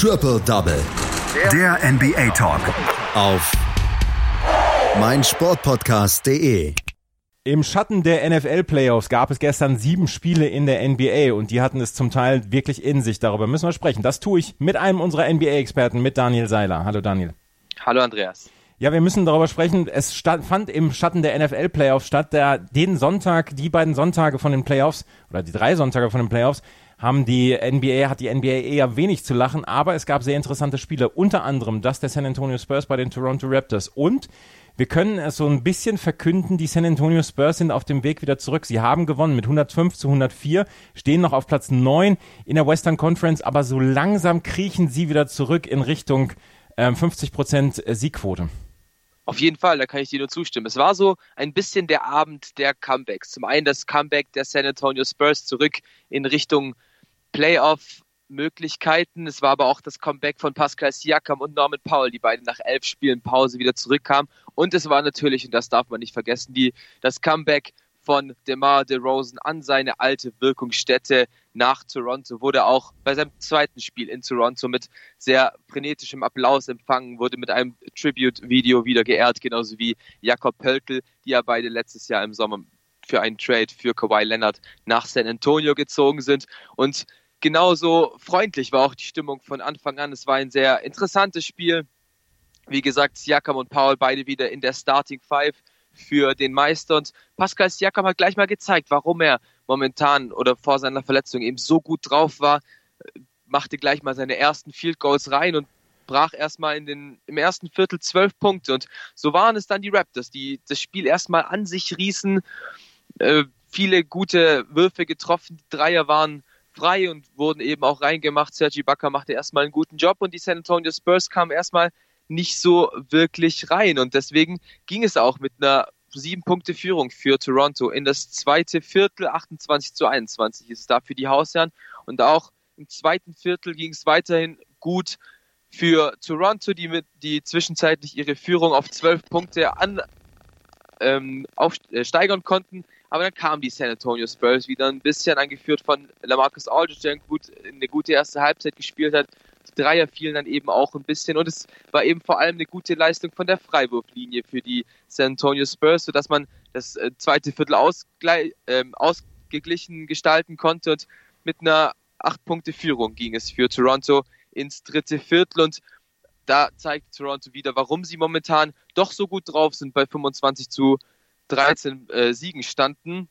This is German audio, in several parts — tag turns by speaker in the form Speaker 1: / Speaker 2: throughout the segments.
Speaker 1: Triple Double.
Speaker 2: Der NBA Talk.
Speaker 1: Auf meinsportpodcast.de.
Speaker 3: Im Schatten der NFL-Playoffs gab es gestern sieben Spiele in der NBA und die hatten es zum Teil wirklich in sich. Darüber müssen wir sprechen. Das tue ich mit einem unserer NBA-Experten, mit Daniel Seiler. Hallo Daniel.
Speaker 4: Hallo Andreas.
Speaker 3: Ja, wir müssen darüber sprechen. Es stand, fand im Schatten der NFL-Playoffs statt. Der, den Sonntag, die beiden Sonntage von den Playoffs oder die drei Sonntage von den Playoffs haben die NBA, hat die NBA eher wenig zu lachen, aber es gab sehr interessante Spiele. Unter anderem das der San Antonio Spurs bei den Toronto Raptors und wir können es so ein bisschen verkünden, die San Antonio Spurs sind auf dem Weg wieder zurück. Sie haben gewonnen mit 105 zu 104, stehen noch auf Platz 9 in der Western Conference, aber so langsam kriechen sie wieder zurück in Richtung äh, 50 Prozent Siegquote.
Speaker 4: Auf jeden Fall, da kann ich dir nur zustimmen. Es war so ein bisschen der Abend der Comebacks. Zum einen das Comeback der San Antonio Spurs zurück in Richtung Playoff-Möglichkeiten. Es war aber auch das Comeback von Pascal Siakam und Norman Powell, die beide nach elf Spielen Pause wieder zurückkamen. Und es war natürlich, und das darf man nicht vergessen, die, das Comeback von DeMar DeRozan an seine alte Wirkungsstätte nach Toronto, wurde auch bei seinem zweiten Spiel in Toronto mit sehr frenetischem Applaus empfangen, wurde mit einem Tribute-Video wieder geehrt, genauso wie Jakob Pöltl, die ja beide letztes Jahr im Sommer für einen Trade für Kawhi Leonard nach San Antonio gezogen sind. Und genauso freundlich war auch die Stimmung von Anfang an. Es war ein sehr interessantes Spiel. Wie gesagt, Siakam und Paul beide wieder in der Starting Five für den Meister. Und Pascal Siakam hat gleich mal gezeigt, warum er momentan oder vor seiner Verletzung eben so gut drauf war, machte gleich mal seine ersten Field Goals rein und brach erstmal in den, im ersten Viertel zwölf Punkte. Und so waren es dann die Raptors, die das Spiel erstmal an sich rießen, äh, viele gute Würfe getroffen, die Dreier waren frei und wurden eben auch reingemacht. Sergi Bakker machte erstmal einen guten Job und die San Antonio Spurs kamen erstmal nicht so wirklich rein. Und deswegen ging es auch mit einer sieben Punkte Führung für Toronto in das zweite Viertel, 28 zu 21 ist es da für die Hausherren. Und auch im zweiten Viertel ging es weiterhin gut für Toronto, die mit, die zwischenzeitlich ihre Führung auf zwölf Punkte an, ähm, aufsteigern äh, konnten. Aber dann kamen die San Antonio Spurs wieder ein bisschen angeführt von Lamarcus Aldridge, der gut, eine gute erste Halbzeit gespielt hat, Dreier fielen dann eben auch ein bisschen und es war eben vor allem eine gute Leistung von der Freiwurflinie für die San Antonio Spurs, sodass man das äh, zweite Viertel äh, ausgeglichen gestalten konnte und mit einer acht Punkte Führung ging es für Toronto ins dritte Viertel und da zeigt Toronto wieder, warum sie momentan doch so gut drauf sind, bei 25 zu 13 äh, Siegen standen,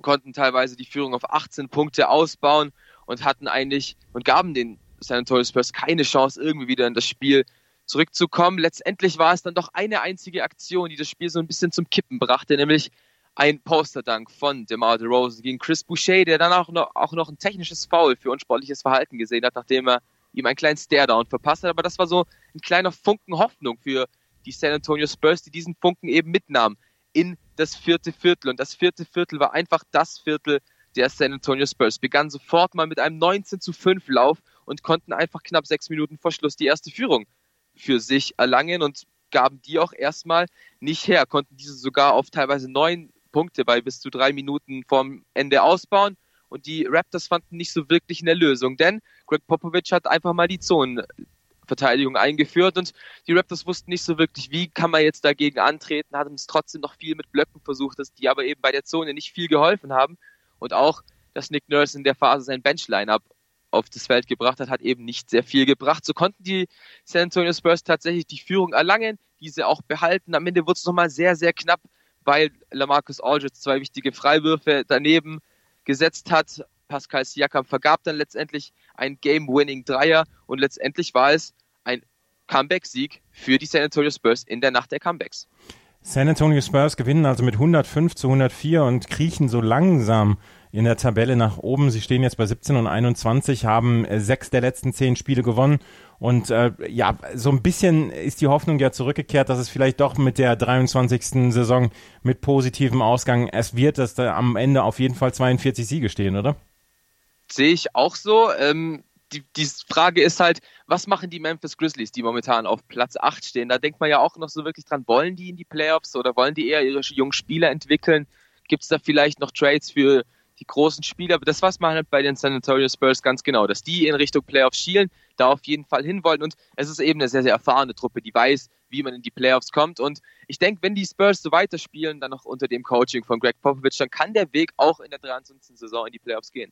Speaker 4: konnten teilweise die Führung auf 18 Punkte ausbauen und hatten eigentlich und gaben den San Antonio Spurs keine Chance, irgendwie wieder in das Spiel zurückzukommen. Letztendlich war es dann doch eine einzige Aktion, die das Spiel so ein bisschen zum Kippen brachte, nämlich ein Posterdank von DeMar DeRozan gegen Chris Boucher, der dann auch noch, auch noch ein technisches Foul für unsportliches Verhalten gesehen hat, nachdem er ihm einen kleinen Stare-Down verpasst hat. Aber das war so ein kleiner Funken Hoffnung für die San Antonio Spurs, die diesen Funken eben mitnahmen in das vierte Viertel. Und das vierte Viertel war einfach das Viertel der San Antonio Spurs. Begann sofort mal mit einem 19 zu 5 Lauf und konnten einfach knapp sechs Minuten vor Schluss die erste Führung für sich erlangen und gaben die auch erstmal nicht her, konnten diese sogar auf teilweise neun Punkte bei bis zu drei Minuten vorm Ende ausbauen. Und die Raptors fanden nicht so wirklich eine Lösung, denn Greg Popovich hat einfach mal die Zonenverteidigung eingeführt und die Raptors wussten nicht so wirklich, wie kann man jetzt dagegen antreten, hatten es trotzdem noch viel mit Blöcken versucht, dass die aber eben bei der Zone nicht viel geholfen haben. Und auch, dass Nick Nurse in der Phase sein Bench-Line-Up auf das Feld gebracht hat, hat eben nicht sehr viel gebracht. So konnten die San Antonio Spurs tatsächlich die Führung erlangen, diese auch behalten. Am Ende wurde es nochmal sehr, sehr knapp, weil Lamarcus Aldridge zwei wichtige Freiwürfe daneben gesetzt hat. Pascal Siakam vergab dann letztendlich ein Game-Winning-Dreier und letztendlich war es Comeback-Sieg für die San Antonio Spurs in der Nacht der Comebacks.
Speaker 3: San Antonio Spurs gewinnen also mit 105 zu 104 und kriechen so langsam in der Tabelle nach oben. Sie stehen jetzt bei 17 und 21, haben äh, sechs der letzten zehn Spiele gewonnen. Und äh, ja, so ein bisschen ist die Hoffnung ja zurückgekehrt, dass es vielleicht doch mit der 23. Saison mit positivem Ausgang es wird, dass da am Ende auf jeden Fall 42 Siege stehen, oder?
Speaker 4: Sehe ich auch so. Ähm, die, die Frage ist halt, was machen die Memphis Grizzlies, die momentan auf Platz 8 stehen? Da denkt man ja auch noch so wirklich dran, wollen die in die Playoffs oder wollen die eher ihre jungen Spieler entwickeln? Gibt es da vielleicht noch Trades für die großen Spieler, aber das was man halt bei den San Antonio Spurs ganz genau, dass die in Richtung Playoffs schielen. da auf jeden Fall hinwollen. Und es ist eben eine sehr, sehr erfahrene Truppe, die weiß, wie man in die Playoffs kommt. Und ich denke, wenn die Spurs so weiterspielen, dann noch unter dem Coaching von Greg Popovich, dann kann der Weg auch in der 23. Saison in die Playoffs gehen.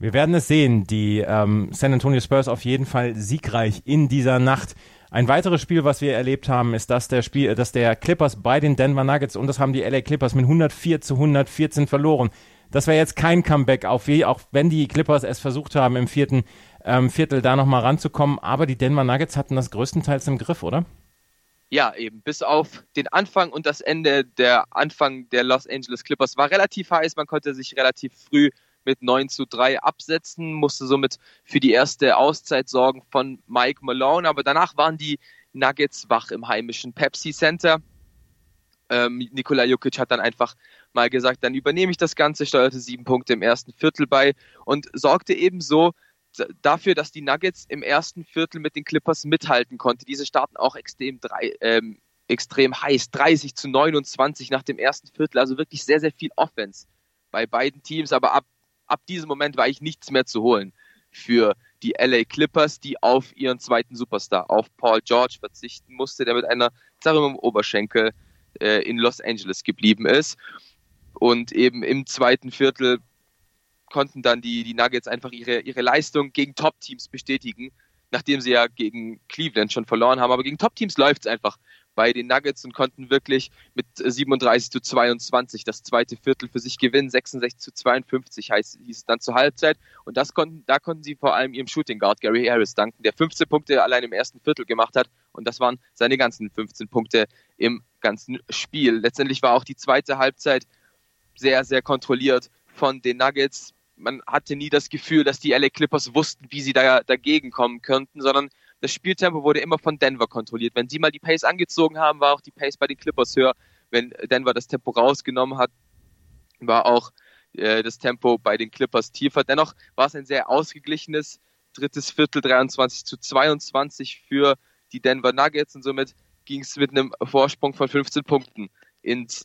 Speaker 3: Wir werden es sehen. Die ähm, San Antonio Spurs auf jeden Fall siegreich in dieser Nacht. Ein weiteres Spiel, was wir erlebt haben, ist das der Spiel, dass der Clippers bei den Denver Nuggets und das haben die LA Clippers mit 104 zu 114 verloren. Das wäre jetzt kein Comeback, auf wie, auch wenn die Clippers es versucht haben, im vierten ähm, Viertel da nochmal ranzukommen. Aber die Denver Nuggets hatten das größtenteils im Griff, oder?
Speaker 4: Ja, eben. Bis auf den Anfang und das Ende der Anfang der Los Angeles Clippers war relativ heiß. Man konnte sich relativ früh mit 9 zu 3 absetzen, musste somit für die erste Auszeit sorgen von Mike Malone. Aber danach waren die Nuggets wach im heimischen Pepsi Center. Ähm, Nikola Jokic hat dann einfach mal gesagt, dann übernehme ich das Ganze, steuerte sieben Punkte im ersten Viertel bei und sorgte ebenso dafür, dass die Nuggets im ersten Viertel mit den Clippers mithalten konnte. Diese starten auch extrem, drei, ähm, extrem heiß, 30 zu 29 nach dem ersten Viertel, also wirklich sehr, sehr viel Offense bei beiden Teams, aber ab ab diesem Moment war ich nichts mehr zu holen für die LA Clippers, die auf ihren zweiten Superstar, auf Paul George verzichten musste, der mit einer Zerrung im Oberschenkel äh, in Los Angeles geblieben ist. Und eben im zweiten Viertel konnten dann die, die Nuggets einfach ihre, ihre Leistung gegen Top-Teams bestätigen, nachdem sie ja gegen Cleveland schon verloren haben. Aber gegen Top-Teams läuft es einfach bei den Nuggets und konnten wirklich mit 37 zu 22 das zweite Viertel für sich gewinnen. 66 zu 52 heißt, hieß es dann zur Halbzeit. Und das konnten, da konnten sie vor allem ihrem Shooting Guard Gary Harris danken, der 15 Punkte allein im ersten Viertel gemacht hat. Und das waren seine ganzen 15 Punkte im ganzen Spiel. Letztendlich war auch die zweite Halbzeit sehr, sehr kontrolliert von den Nuggets. Man hatte nie das Gefühl, dass die LA Clippers wussten, wie sie da dagegen kommen könnten, sondern das Spieltempo wurde immer von Denver kontrolliert. Wenn sie mal die Pace angezogen haben, war auch die Pace bei den Clippers höher. Wenn Denver das Tempo rausgenommen hat, war auch äh, das Tempo bei den Clippers tiefer. Dennoch war es ein sehr ausgeglichenes drittes Viertel, 23 zu 22 für die Denver Nuggets und somit ging es mit einem Vorsprung von 15 Punkten ins,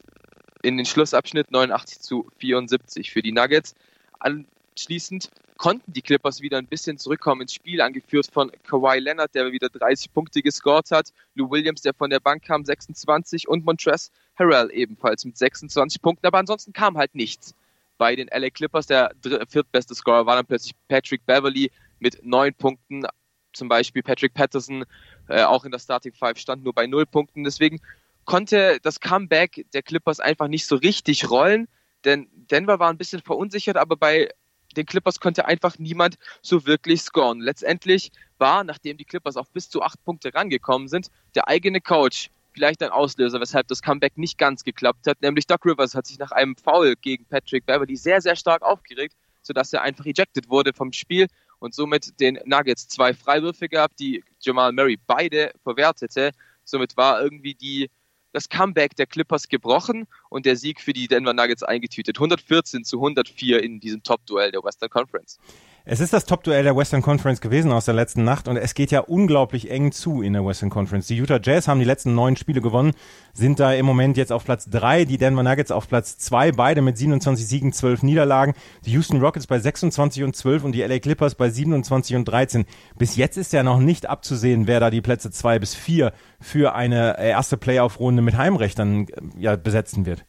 Speaker 4: in den Schlussabschnitt 89 zu 74 für die Nuggets. Anschließend konnten die Clippers wieder ein bisschen zurückkommen ins Spiel, angeführt von Kawhi Leonard, der wieder 30 Punkte gescored hat, Lou Williams, der von der Bank kam, 26 und Montrezl Harrell ebenfalls mit 26 Punkten, aber ansonsten kam halt nichts. Bei den LA Clippers, der viertbeste Scorer war dann plötzlich Patrick Beverly mit neun Punkten, zum Beispiel Patrick Patterson, äh, auch in der Starting Five stand nur bei null Punkten, deswegen konnte das Comeback der Clippers einfach nicht so richtig rollen, denn Denver war ein bisschen verunsichert, aber bei den Clippers konnte einfach niemand so wirklich scoren. Letztendlich war, nachdem die Clippers auf bis zu acht Punkte rangekommen sind, der eigene Coach vielleicht ein Auslöser, weshalb das Comeback nicht ganz geklappt hat. Nämlich Doc Rivers hat sich nach einem Foul gegen Patrick Beverly sehr, sehr stark aufgeregt, sodass er einfach ejected wurde vom Spiel und somit den Nuggets zwei Freiwürfe gab, die Jamal Murray beide verwertete. Somit war irgendwie die das Comeback der Clippers gebrochen und der Sieg für die Denver Nuggets eingetütet. 114 zu 104 in diesem Top-Duell der Western Conference.
Speaker 3: Es ist das Top-Duell der Western Conference gewesen aus der letzten Nacht und es geht ja unglaublich eng zu in der Western Conference. Die Utah Jazz haben die letzten neun Spiele gewonnen, sind da im Moment jetzt auf Platz drei, die Denver Nuggets auf Platz zwei, beide mit 27 Siegen, 12 Niederlagen, die Houston Rockets bei 26 und 12 und die LA Clippers bei 27 und 13. Bis jetzt ist ja noch nicht abzusehen, wer da die Plätze zwei bis vier für eine erste Playoff-Runde mit Heimrecht dann ja, besetzen wird.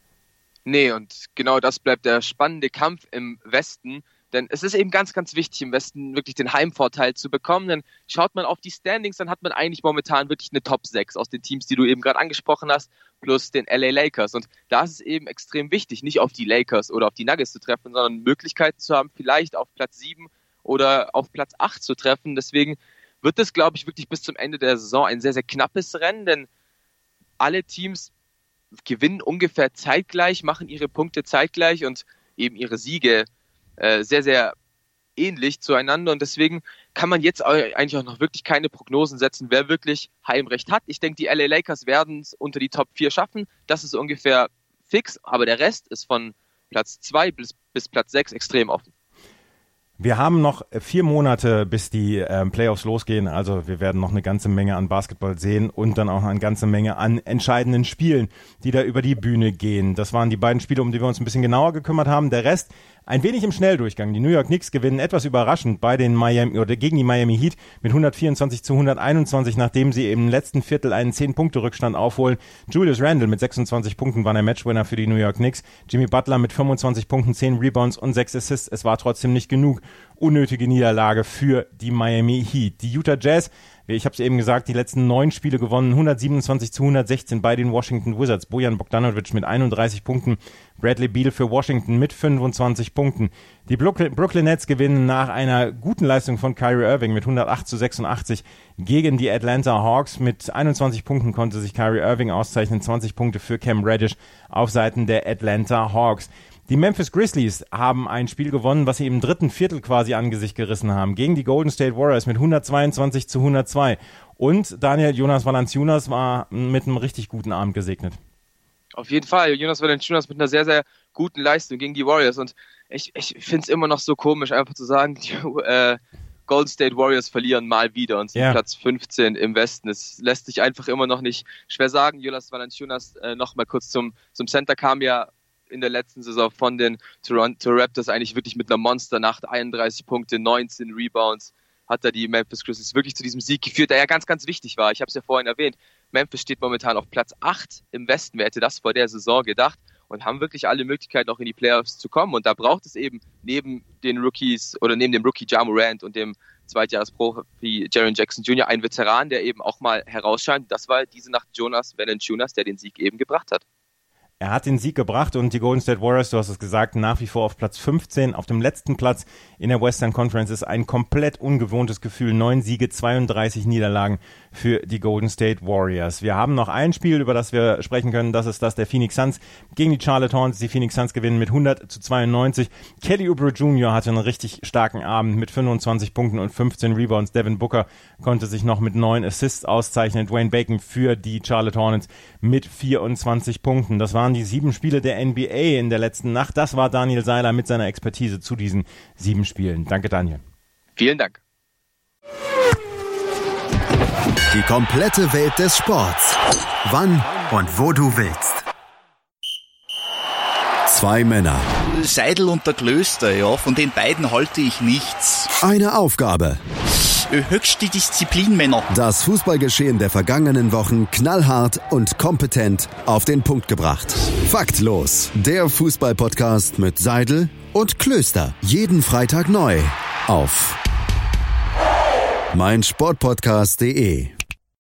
Speaker 4: Nee, und genau das bleibt der spannende Kampf im Westen denn es ist eben ganz, ganz wichtig, im Westen wirklich den Heimvorteil zu bekommen. Denn schaut man auf die Standings, dann hat man eigentlich momentan wirklich eine Top 6 aus den Teams, die du eben gerade angesprochen hast, plus den LA Lakers. Und da ist es eben extrem wichtig, nicht auf die Lakers oder auf die Nuggets zu treffen, sondern Möglichkeiten zu haben, vielleicht auf Platz 7 oder auf Platz 8 zu treffen. Deswegen wird es, glaube ich, wirklich bis zum Ende der Saison ein sehr, sehr knappes Rennen, denn alle Teams gewinnen ungefähr zeitgleich, machen ihre Punkte zeitgleich und eben ihre Siege äh, sehr, sehr ähnlich zueinander und deswegen kann man jetzt eigentlich auch noch wirklich keine Prognosen setzen, wer wirklich Heimrecht hat. Ich denke, die LA Lakers werden es unter die Top 4 schaffen. Das ist ungefähr fix, aber der Rest ist von Platz 2 bis, bis Platz 6 extrem offen.
Speaker 3: Wir haben noch vier Monate, bis die ähm, Playoffs losgehen. Also wir werden noch eine ganze Menge an Basketball sehen und dann auch eine ganze Menge an entscheidenden Spielen, die da über die Bühne gehen. Das waren die beiden Spiele, um die wir uns ein bisschen genauer gekümmert haben. Der Rest Ein wenig im Schnelldurchgang. Die New York Knicks gewinnen etwas überraschend bei den Miami oder gegen die Miami Heat mit 124 zu 121, nachdem sie im letzten Viertel einen 10-Punkte-Rückstand aufholen. Julius Randle mit 26 Punkten war der Matchwinner für die New York Knicks. Jimmy Butler mit 25 Punkten, 10 Rebounds und 6 Assists. Es war trotzdem nicht genug. Unnötige Niederlage für die Miami Heat. Die Utah Jazz ich habe es eben gesagt, die letzten neun Spiele gewonnen, 127 zu 116 bei den Washington Wizards. Bojan Bogdanovic mit 31 Punkten, Bradley Beal für Washington mit 25 Punkten. Die Brooklyn Nets gewinnen nach einer guten Leistung von Kyrie Irving mit 108 zu 86 gegen die Atlanta Hawks. Mit 21 Punkten konnte sich Kyrie Irving auszeichnen, 20 Punkte für Cam Reddish auf Seiten der Atlanta Hawks. Die Memphis Grizzlies haben ein Spiel gewonnen, was sie im dritten Viertel quasi an Gesicht gerissen haben, gegen die Golden State Warriors mit 122 zu 102. Und Daniel Jonas Valanciunas war mit einem richtig guten Abend gesegnet.
Speaker 4: Auf jeden Fall, Jonas Valanciunas mit einer sehr, sehr guten Leistung gegen die Warriors. Und ich, ich finde es immer noch so komisch, einfach zu sagen, die äh, Golden State Warriors verlieren mal wieder und sind yeah. Platz 15 im Westen. Es lässt sich einfach immer noch nicht schwer sagen. Jonas Valanciunas äh, noch mal kurz zum, zum Center kam ja in der letzten Saison von den Toronto Raptors eigentlich wirklich mit einer Monsternacht, 31 Punkte, 19 Rebounds, hat er die Memphis Grizzlies wirklich zu diesem Sieg geführt, der ja ganz, ganz wichtig war. Ich habe es ja vorhin erwähnt. Memphis steht momentan auf Platz 8 im Westen. Wer hätte das vor der Saison gedacht? Und haben wirklich alle Möglichkeiten, auch in die Playoffs zu kommen. Und da braucht es eben neben den Rookies oder neben dem Rookie Ja Morant und dem Zweitjahresprofi Jaron Jackson Jr. einen Veteran, der eben auch mal herausscheint. Das war diese Nacht Jonas Valanciunas, der den Sieg eben gebracht hat.
Speaker 3: Er hat den Sieg gebracht und die Golden State Warriors, du hast es gesagt, nach wie vor auf Platz 15, auf dem letzten Platz in der Western Conference ist ein komplett ungewohntes Gefühl. Neun Siege, 32 Niederlagen für die Golden State Warriors. Wir haben noch ein Spiel, über das wir sprechen können. Das ist das der Phoenix Suns gegen die Charlotte Hornets. Die Phoenix Suns gewinnen mit 100 zu 92. Kelly Oubre Jr. hatte einen richtig starken Abend mit 25 Punkten und 15 Rebounds. Devin Booker konnte sich noch mit neun Assists auszeichnen. Dwayne Bacon für die Charlotte Hornets mit 24 Punkten. Das waren die sieben Spiele der NBA in der letzten Nacht. Das war Daniel Seiler mit seiner Expertise zu diesen sieben Spielen. Danke, Daniel.
Speaker 4: Vielen Dank.
Speaker 1: Die komplette Welt des Sports. Wann und wo du willst. Zwei Männer.
Speaker 5: Seidel und der Klöster, ja, von den beiden halte ich nichts.
Speaker 1: Eine Aufgabe.
Speaker 5: Höchste Disziplin.
Speaker 1: Das Fußballgeschehen der vergangenen Wochen knallhart und kompetent auf den Punkt gebracht. Faktlos. Der Fußballpodcast mit Seidel und Klöster. Jeden Freitag neu auf meinsportpodcast.de